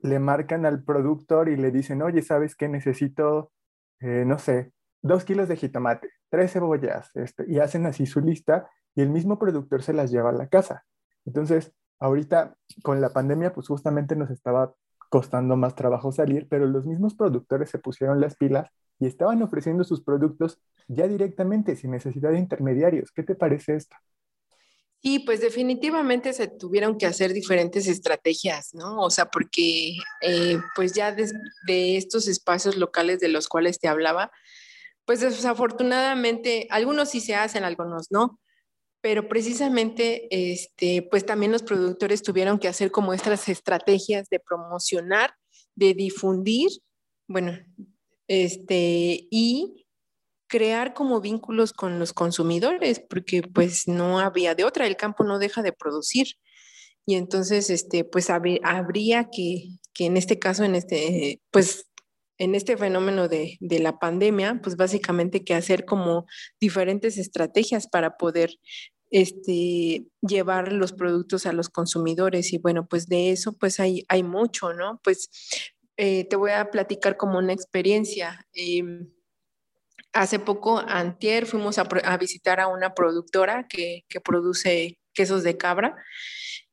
le marcan al productor y le dicen, oye, ¿sabes qué? Necesito, eh, no sé, dos kilos de jitomate, tres cebollas, este, y hacen así su lista y el mismo productor se las lleva a la casa. Entonces, ahorita con la pandemia, pues justamente nos estaba costando más trabajo salir, pero los mismos productores se pusieron las pilas y estaban ofreciendo sus productos ya directamente, sin necesidad de intermediarios. ¿Qué te parece esto?
Sí, pues definitivamente se tuvieron que hacer diferentes estrategias, ¿no? O sea, porque eh, pues ya de, de, estos espacios locales de los cuales te hablaba, pues desafortunadamente algunos sí se hacen, algunos no, pero precisamente este, pues también los productores tuvieron que hacer como estas estrategias de promocionar, de difundir, bueno, este, y crear como vínculos con los consumidores, porque pues no había de otra, el campo no deja de producir. Y entonces, este, pues habría que, que en este caso, en este, pues en este fenómeno de, de, la pandemia, pues básicamente que hacer como diferentes estrategias para poder este, llevar los productos a los consumidores. Y bueno, pues de eso pues hay, hay mucho, ¿no? Pues eh, te voy a platicar como una experiencia. Em, hace poco, antier, fuimos a, a, visitar a una productora que, que produce quesos de cabra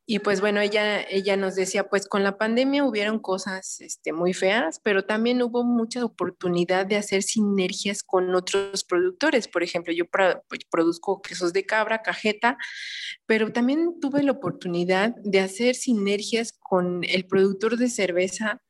y pues bueno, ella, ella nos decía, pues con la pandemia hubieron cosas este, muy feas, pero también hubo mucha oportunidad de hacer sinergias con otros productores. Por ejemplo, yo pues, produzco quesos de cabra, cajeta, pero también tuve la oportunidad de hacer sinergias con el productor de cerveza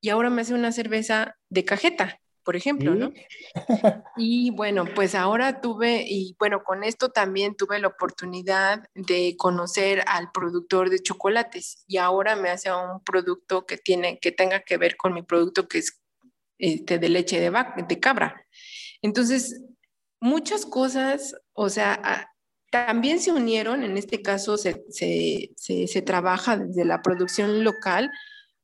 y ahora me hace una cerveza de cajeta por ejemplo, ¿no? Y bueno, pues ahora tuve, y bueno, con esto también tuve la oportunidad de conocer al productor de chocolates y ahora me hace un producto que tiene, que tenga que ver con mi producto que es este, de leche de, de cabra. Entonces, muchas cosas, o sea, también se unieron, en este caso se, se, se trabaja desde la producción local,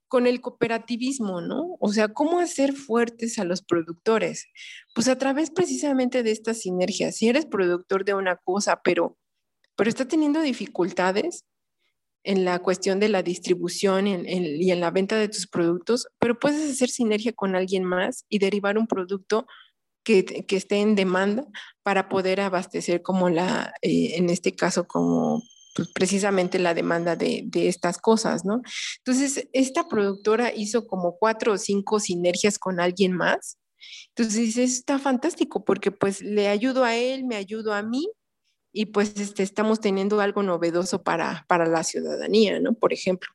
con el cooperativismo, ¿no? O sea, ¿cómo hacer fuertes a los productores? Pues a través precisamente de estas sinergias. Si eres productor de una cosa, pero, pero está teniendo dificultades en la cuestión de la distribución y en la venta de tus productos, pero puedes hacer sinergia con alguien más y derivar un producto que, que esté en demanda para poder abastecer como la, eh, en este caso, como pues, precisamente la demanda de, de, estas cosas, ¿no? Entonces, esta productora hizo como cuatro o cinco sinergias con alguien más. Entonces, está fantástico porque pues le ayudo a él, me ayudo a mí y pues este, estamos teniendo algo novedoso para, para la ciudadanía, ¿no? Por ejemplo.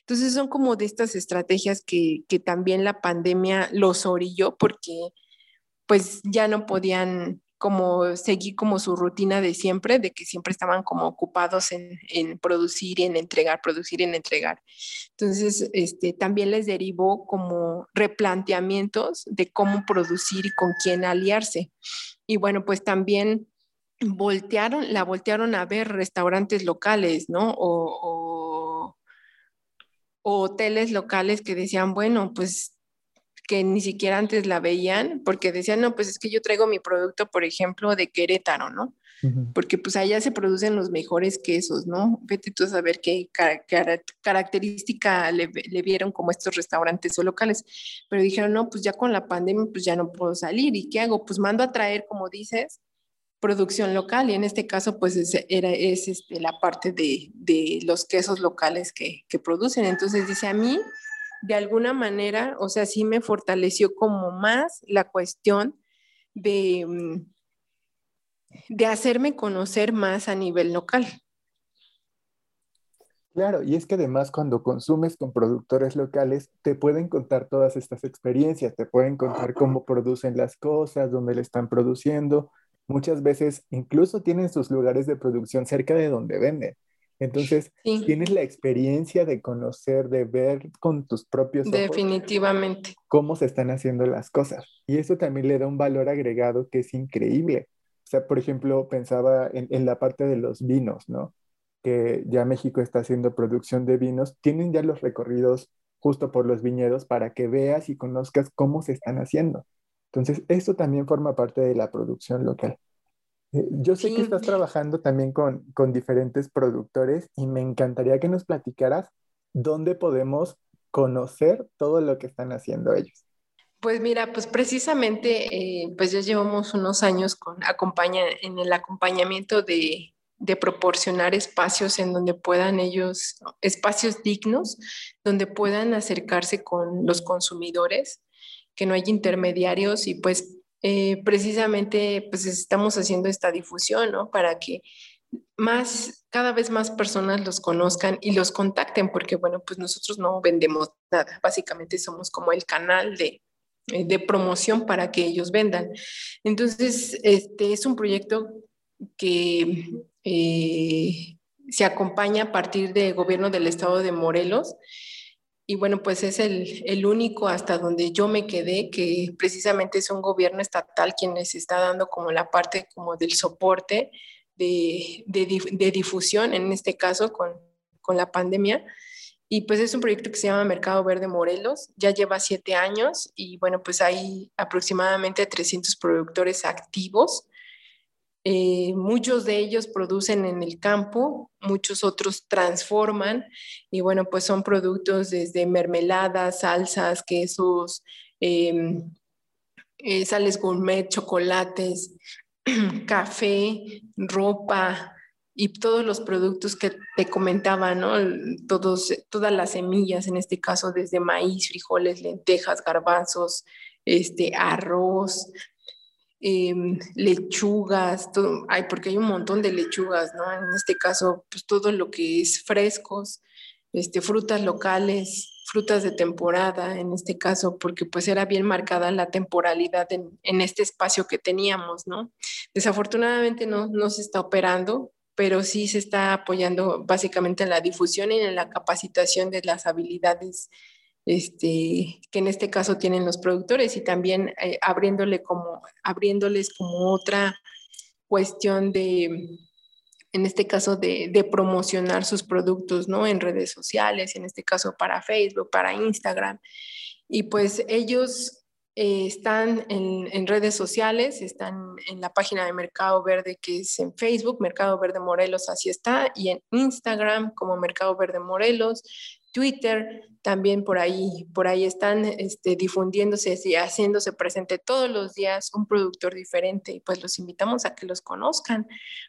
Entonces, son como de estas estrategias que, que también la pandemia los orilló porque pues ya no podían como seguir como su rutina de siempre, de que siempre estaban como ocupados en, en, producir y en entregar, producir y en entregar. Entonces, este, también les derivó como replanteamientos de cómo producir y con quién aliarse. Y bueno, pues también voltearon, la voltearon a ver restaurantes locales, ¿no? O, hoteles locales que decían, bueno, pues que ni siquiera antes la veían, porque decían, no, pues es que yo traigo mi producto, por ejemplo, de Querétaro, ¿no? Porque pues allá se producen los mejores quesos, ¿no? Vete tú a saber qué característica le, le, vieron como estos restaurantes o locales. Pero dijeron, no, pues ya con la pandemia, pues ya no puedo salir. ¿Y qué hago? Pues mando a traer, como dices, producción local y en este caso pues es, era, es este, la parte de, de, los quesos locales que, que, producen. Entonces dice a mí, de alguna manera, o sea, sí me fortaleció como más la cuestión de, mm, de hacerme conocer más a nivel local.
Claro, y es que además cuando consumes con productores locales, te pueden contar todas estas experiencias, te pueden contar cómo producen las cosas, dónde le están produciendo, muchas veces incluso tienen sus lugares de producción cerca de donde venden. Entonces, tienes la experiencia de conocer, de ver con tus propios ojos.
Definitivamente.
Cómo se están haciendo las cosas. Y eso también le da un valor agregado que es increíble. O sea, por ejemplo, pensaba en, en la parte de los vinos, ¿no? Que ya México está haciendo producción de vinos. Tienen ya los recorridos justo por los viñedos para que veas y conozcas cómo se están haciendo. Entonces, esto también forma parte de la producción local. Eh, yo sé que estás trabajando también con, con, diferentes productores y me encantaría que nos platicaras dónde podemos conocer todo lo que están haciendo ellos.
Pues mira, pues precisamente, eh, pues ya llevamos unos años con acompaña, en el acompañamiento de, de proporcionar espacios en donde puedan ellos, espacios dignos, donde puedan acercarse con los consumidores que no hay intermediarios y pues eh, precisamente pues estamos haciendo esta difusión, ¿no? Para que más, cada vez más personas los conozcan y los contacten, porque bueno, pues nosotros no vendemos nada, básicamente somos como el canal de, eh, de promoción para que ellos vendan. Entonces, este es un proyecto que eh, se acompaña a partir del gobierno del estado de Morelos y bueno, pues es el, el, único hasta donde yo me quedé, que precisamente es un gobierno estatal quien les está dando como la parte como del soporte de, de, de difusión, en este caso con, con, la pandemia. Y pues es un proyecto que se llama Mercado Verde Morelos, ya lleva siete años y bueno, pues hay aproximadamente 300 productores activos eh, muchos de ellos producen en el campo, muchos otros transforman y bueno, pues son productos desde mermeladas, salsas, quesos, em, eh, sales gourmet, chocolates, café, ropa y todos los productos que te comentaba, ¿no? Todos, todas las semillas, en este caso desde maíz, frijoles, lentejas, garbanzos, este, arroz, Em, lechugas, todo, porque hay un montón de lechugas, ¿no? En este caso, pues todo lo que es frescos, este, frutas locales, frutas de temporada, en este caso, porque pues era bien marcada la temporalidad en, en este espacio que teníamos, ¿no? Desafortunadamente no, no se está operando, pero sí se está apoyando básicamente en la difusión y en la capacitación de las habilidades este, que en este caso tienen los productores y también eh, abriéndole como, abriéndoles como otra cuestión de, en este caso, de, de, promocionar sus productos, ¿no? En redes sociales, en este caso para Facebook, para Instagram. Y pues ellos eh, están en, en, redes sociales, están en la página de Mercado Verde que es en Facebook, Mercado Verde Morelos, así está, y en Instagram como Mercado Verde Morelos, Twitter, también por ahí, por ahí están este, difundiéndose y haciéndose presente todos los días un productor diferente y pues los invitamos a que los conozcan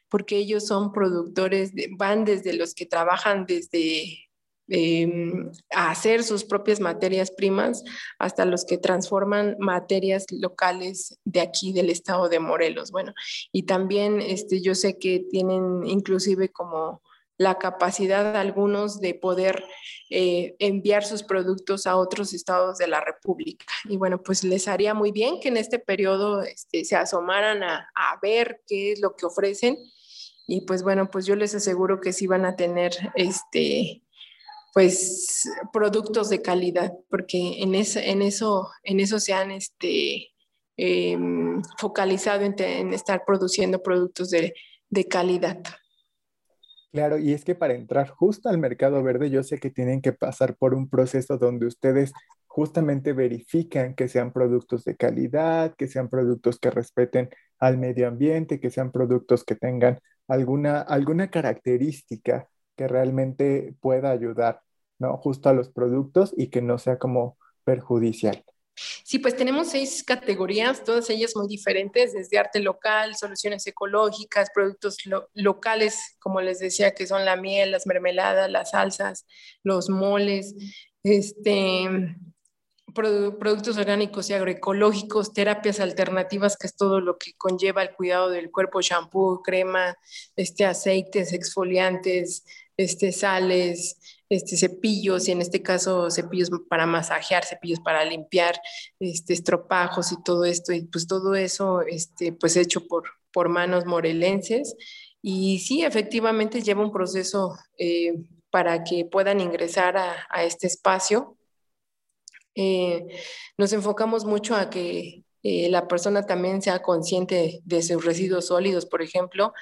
porque ellos son productores, van desde los que trabajan desde em, hacer sus propias materias primas hasta los que transforman materias locales de aquí del estado de Morelos. Bueno, y también este, yo sé que tienen inclusive como la capacidad de algunos de poder eh, enviar sus productos a otros estados de la República. Y bueno, pues les haría muy bien que en este periodo este, se asomaran a, a, ver qué es lo que ofrecen. Y pues bueno, pues yo les aseguro que sí van a tener este, pues productos de calidad, porque en, en, eso, en eso se han este, em, focalizado en, estar produciendo productos de, de calidad.
Claro, y es que para entrar justo al mercado verde, yo sé que tienen que pasar por un proceso donde ustedes justamente verifican que sean productos de calidad, que sean productos que respeten al medio ambiente, que sean productos que tengan alguna, alguna característica que realmente pueda ayudar, ¿no? Justo a los productos y que no sea como perjudicial.
Sí, pues tenemos seis categorías, todas ellas muy diferentes, desde arte local, soluciones ecológicas, productos locales, como les decía, que son la miel, las mermeladas, las salsas, los moles, este, productos orgánicos y agroecológicos, terapias alternativas, que es todo lo que conlleva el cuidado del cuerpo, shampoo, crema, este, aceites, exfoliantes, este, sales, este, cepillos, y en este caso cepillos para masajear, cepillos para limpiar, este, estropajos y todo esto, y pues todo eso, este, pues hecho por, por manos morelenses. Y sí, efectivamente lleva un proceso eh, para que puedan ingresar a, a este espacio. Eh, nos enfocamos mucho a que eh, la persona también sea consciente de sus residuos sólidos, por ejemplo,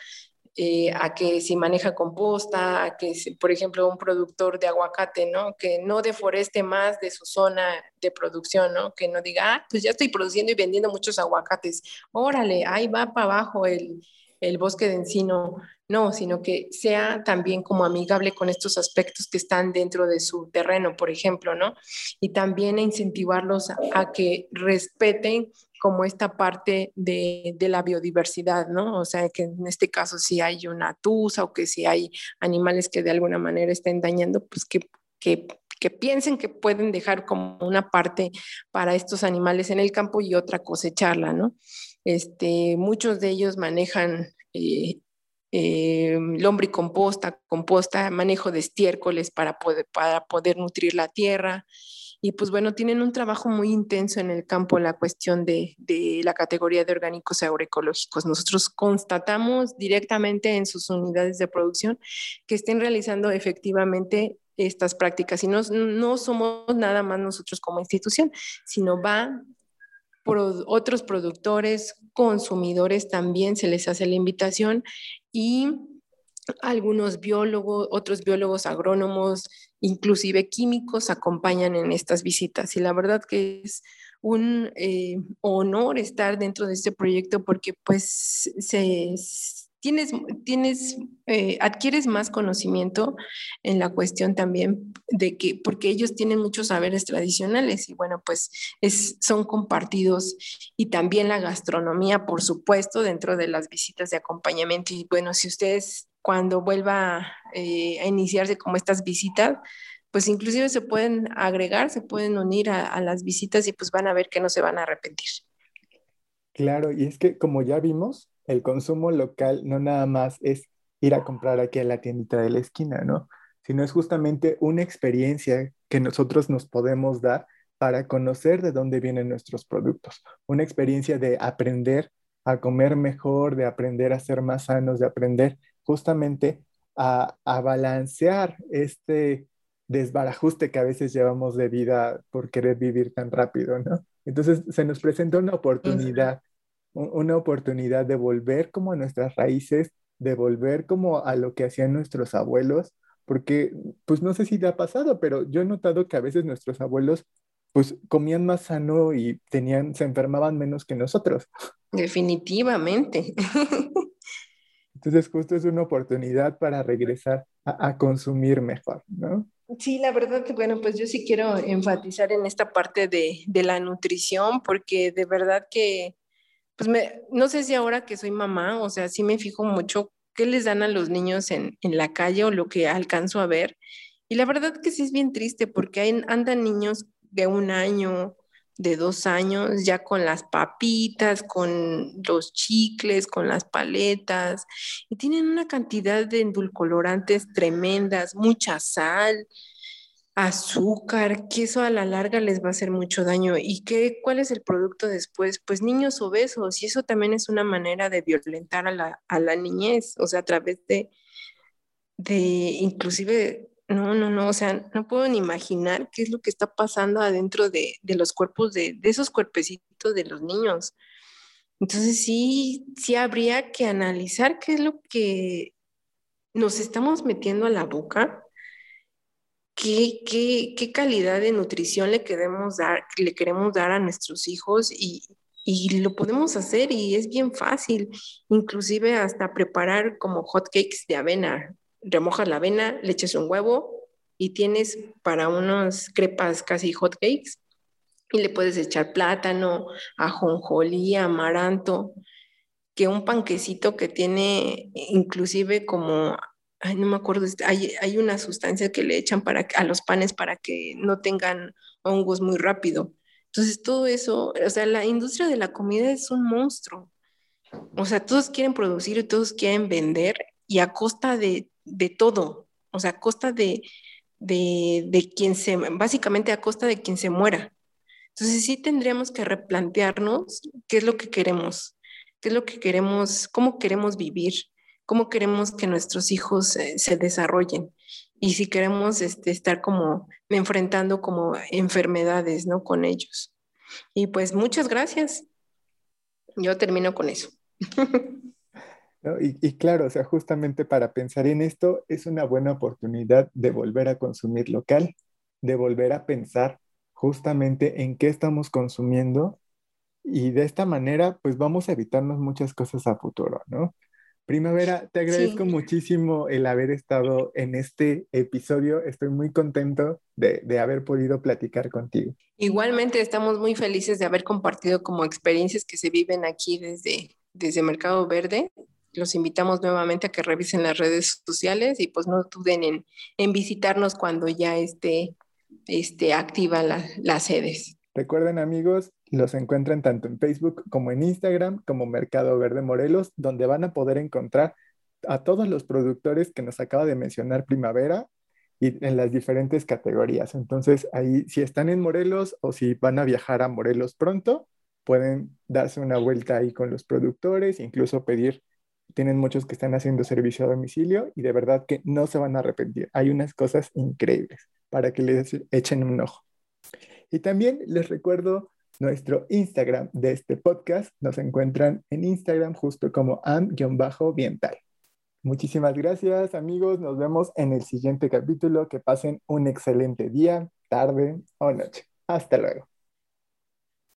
eh, a que si maneja composta, a que, por ejemplo, un productor de aguacate, ¿no? Que no deforeste más de su zona de producción, ¿no? Que no diga, ah, pues ya estoy produciendo y vendiendo muchos aguacates, órale, ahí va para abajo el, el bosque de encino, no, sino que sea también como amigable con estos aspectos que están dentro de su terreno, por ejemplo, ¿no? Y también incentivarlos a que respeten como esta parte de, la biodiversidad, ¿no? O sea, que en este caso si hay una tusa o que si hay animales que de alguna manera estén dañando, pues que, que, piensen que pueden dejar como una parte para estos animales en el campo y otra cosecharla, ¿no? Este, muchos de ellos manejan eh, eh, lombricomposta, composta, manejo de estiércoles para poder, para poder nutrir la tierra, y pues bueno, tienen un trabajo muy intenso en el campo, la cuestión de, la categoría de orgánicos agroecológicos. Nosotros constatamos directamente en sus unidades de producción que estén realizando efectivamente estas prácticas y no, no somos nada más nosotros como institución, sino va otros productores, consumidores también se les hace la invitación y algunos biólogos, otros biólogos agrónomos, inclusive químicos, acompañan en estas visitas. Y la verdad que es un eh, honor estar dentro de este proyecto porque pues se, tienes, eh, adquieres más conocimiento en la cuestión también de que, porque ellos tienen muchos saberes tradicionales y bueno, pues es, son compartidos y también la gastronomía, por supuesto, dentro de las visitas de acompañamiento. Y bueno, si ustedes cuando vuelva eh, a iniciarse como estas visitas, pues inclusive se pueden agregar, se pueden unir a, las visitas y pues van a ver que no se van a arrepentir.
Claro, y es que como ya vimos, el consumo local no nada más es ir a comprar aquí a la tiendita de la esquina, ¿no? Sino es justamente una experiencia que nosotros nos podemos dar para conocer de dónde vienen nuestros productos. Una experiencia de aprender a comer mejor, de aprender a ser más sanos, de aprender justamente a, balancear este desbarajuste que a veces llevamos de vida por querer vivir tan rápido, ¿no? Entonces se nos presenta una oportunidad, una oportunidad de volver como a nuestras raíces, de volver como a lo que hacían nuestros abuelos, porque pues no sé si te ha pasado, pero yo he notado que a veces nuestros abuelos pues comían más sano y tenían, se enfermaban menos que nosotros.
Definitivamente.
Entonces, justo es una oportunidad para regresar a, consumir mejor, ¿no?
Sí, la verdad que, bueno, pues yo sí quiero enfatizar en esta parte de, de la nutrición, porque de verdad que, pues no sé si ahora que soy mamá, o sea, sí me fijo mucho qué les dan a los niños en, en la calle o lo que alcanzo a ver. Y la verdad que sí es bien triste porque hay, andan niños de un año, de dos años, ya con las papitas, con los chicles, con las paletas, y tienen una cantidad de endulcolorantes tremendas, mucha sal, azúcar, que eso a la larga les va a hacer mucho daño. ¿Y qué, cuál es el producto después? Pues niños obesos, y eso también es una manera de violentar a la, a la niñez, o sea, a través de, de inclusive No, no, no, o sea, no puedo ni imaginar qué es lo que está pasando adentro de, los cuerpos, de, de, esos cuerpecitos de los niños. Entonces sí, sí habría que analizar qué es lo que nos estamos metiendo a la boca, qué, qué, qué calidad de nutrición le queremos dar, le queremos dar a nuestros hijos y, y lo podemos hacer y es bien fácil, inclusive hasta preparar como hot cakes de avena. Remojas la avena, le echas un huevo y tienes para unos crepas casi hot cakes y le puedes echar plátano, ajonjolí, amaranto, que un panquecito que tiene inclusive como, no me acuerdo, hay, una sustancia que le echan para, a los panes para que no tengan hongos muy rápido. Entonces todo eso, o sea, la industria de la comida es un monstruo. O sea, todos quieren producir y todos quieren vender y a costa de de todo, o sea, a costa de, de, quien se, básicamente a costa de quien se muera. Entonces sí tendríamos que replantearnos qué es lo que queremos, qué es lo que queremos, cómo queremos vivir, cómo queremos que nuestros hijos se desarrollen y si queremos este, estar como enfrentando como enfermedades, ¿no? Con ellos. Y pues muchas gracias. Yo termino con eso.
Y, claro, o sea, justamente para pensar en esto es una buena oportunidad de volver a consumir local, de volver a pensar justamente en qué estamos consumiendo y de esta manera pues vamos a evitarnos muchas cosas a futuro, ¿no? Primavera, te agradezco muchísimo el haber estado en este episodio. Estoy muy contento de, de, haber podido platicar contigo.
Igualmente estamos muy felices de haber compartido como experiencias que se viven aquí desde, desde Mercado Verde los invitamos nuevamente a que revisen las redes sociales y pues no duden en, visitarnos cuando ya esté, esté activa las sedes.
Recuerden amigos, los encuentran tanto en Facebook como en Instagram como Mercado Verde Morelos, donde van a poder encontrar a todos los productores que nos acaba de mencionar Primavera y en las diferentes categorías. Entonces ahí si están en Morelos o si van a viajar a Morelos pronto, pueden darse una vuelta ahí con los productores, incluso pedir tienen muchos que están haciendo servicio a domicilio y de verdad que no se van a arrepentir. Hay unas cosas increíbles para que les echen un ojo. Y también les recuerdo nuestro Instagram de este podcast. Nos encuentran en Instagram justo como am-biental. Muchísimas gracias amigos. Nos vemos en el siguiente capítulo. Que pasen un excelente día, tarde o noche. Hasta luego.